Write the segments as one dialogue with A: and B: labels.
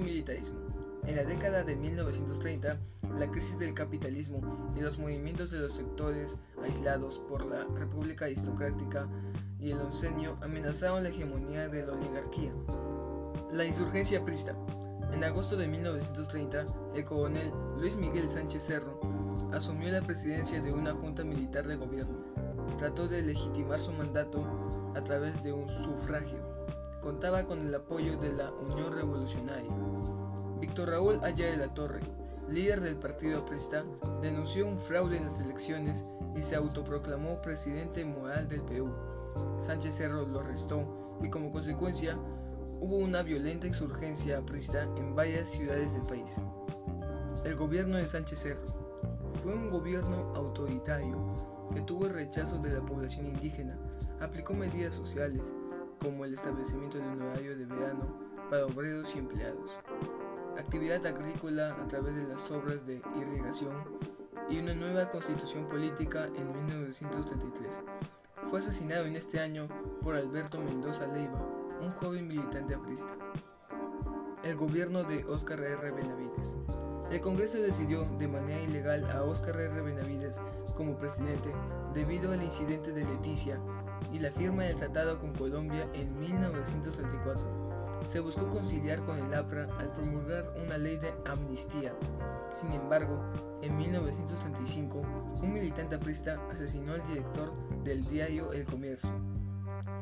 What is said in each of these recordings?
A: militarismo. En la década de 1930, la crisis del capitalismo y los movimientos de los sectores aislados por la República Aristocrática y el oncenio amenazaron la hegemonía de la oligarquía. La insurgencia prista. En agosto de 1930, el coronel Luis Miguel Sánchez Cerro asumió la presidencia de una junta militar de gobierno. Trató de legitimar su mandato a través de un sufragio. Contaba con el apoyo de la Unión Revolucionaria. Víctor Raúl Allá de la Torre, líder del partido aprista, denunció un fraude en las elecciones y se autoproclamó presidente moral del Perú. Sánchez Cerro lo arrestó y como consecuencia hubo una violenta insurgencia aprista en varias ciudades del país. El gobierno de Sánchez Cerro fue un gobierno autoritario que tuvo el rechazo de la población indígena, aplicó medidas sociales como el establecimiento de un horario de verano para obreros y empleados, actividad agrícola a través de las obras de irrigación y una nueva constitución política en 1933. Fue asesinado en este año por Alberto Mendoza Leiva, un joven militante aprista. El gobierno de Óscar R. Benavides. El Congreso decidió de manera ilegal a Óscar R. Benavides como presidente debido al incidente de Leticia y la firma del tratado con Colombia en 1934. Se buscó conciliar con el APRA al promulgar una ley de amnistía. Sin embargo, en 1935, un militante aprista asesinó al director del diario El Comercio,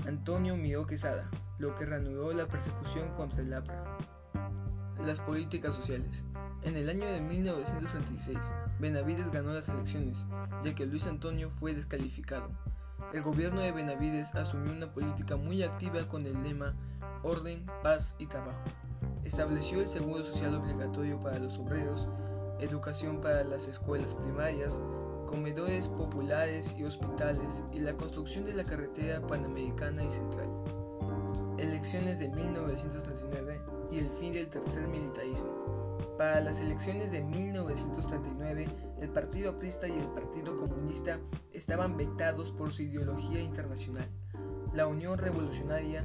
A: Antonio Mio Quesada, lo que reanudó la persecución contra el APRA. Las políticas sociales. En el año de 1936, Benavides ganó las elecciones, ya que Luis Antonio fue descalificado. El gobierno de Benavides asumió una política muy activa con el lema Orden, Paz y Trabajo. Estableció el seguro social obligatorio para los obreros, educación para las escuelas primarias, comedores populares y hospitales y la construcción de la carretera panamericana y central. Elecciones de 1939 y el fin del tercer militarismo. Para las elecciones de 1939, el Partido Aprista y el Partido Comunista estaban vetados por su ideología internacional. La Unión Revolucionaria,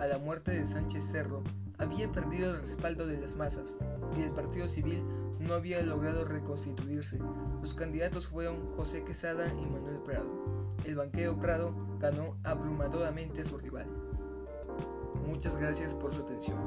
A: a la muerte de Sánchez Cerro, había perdido el respaldo de las masas y el Partido Civil no había logrado reconstituirse. Los candidatos fueron José Quesada y Manuel Prado. El banquero Prado ganó abrumadoramente a su rival. Muchas gracias por su atención.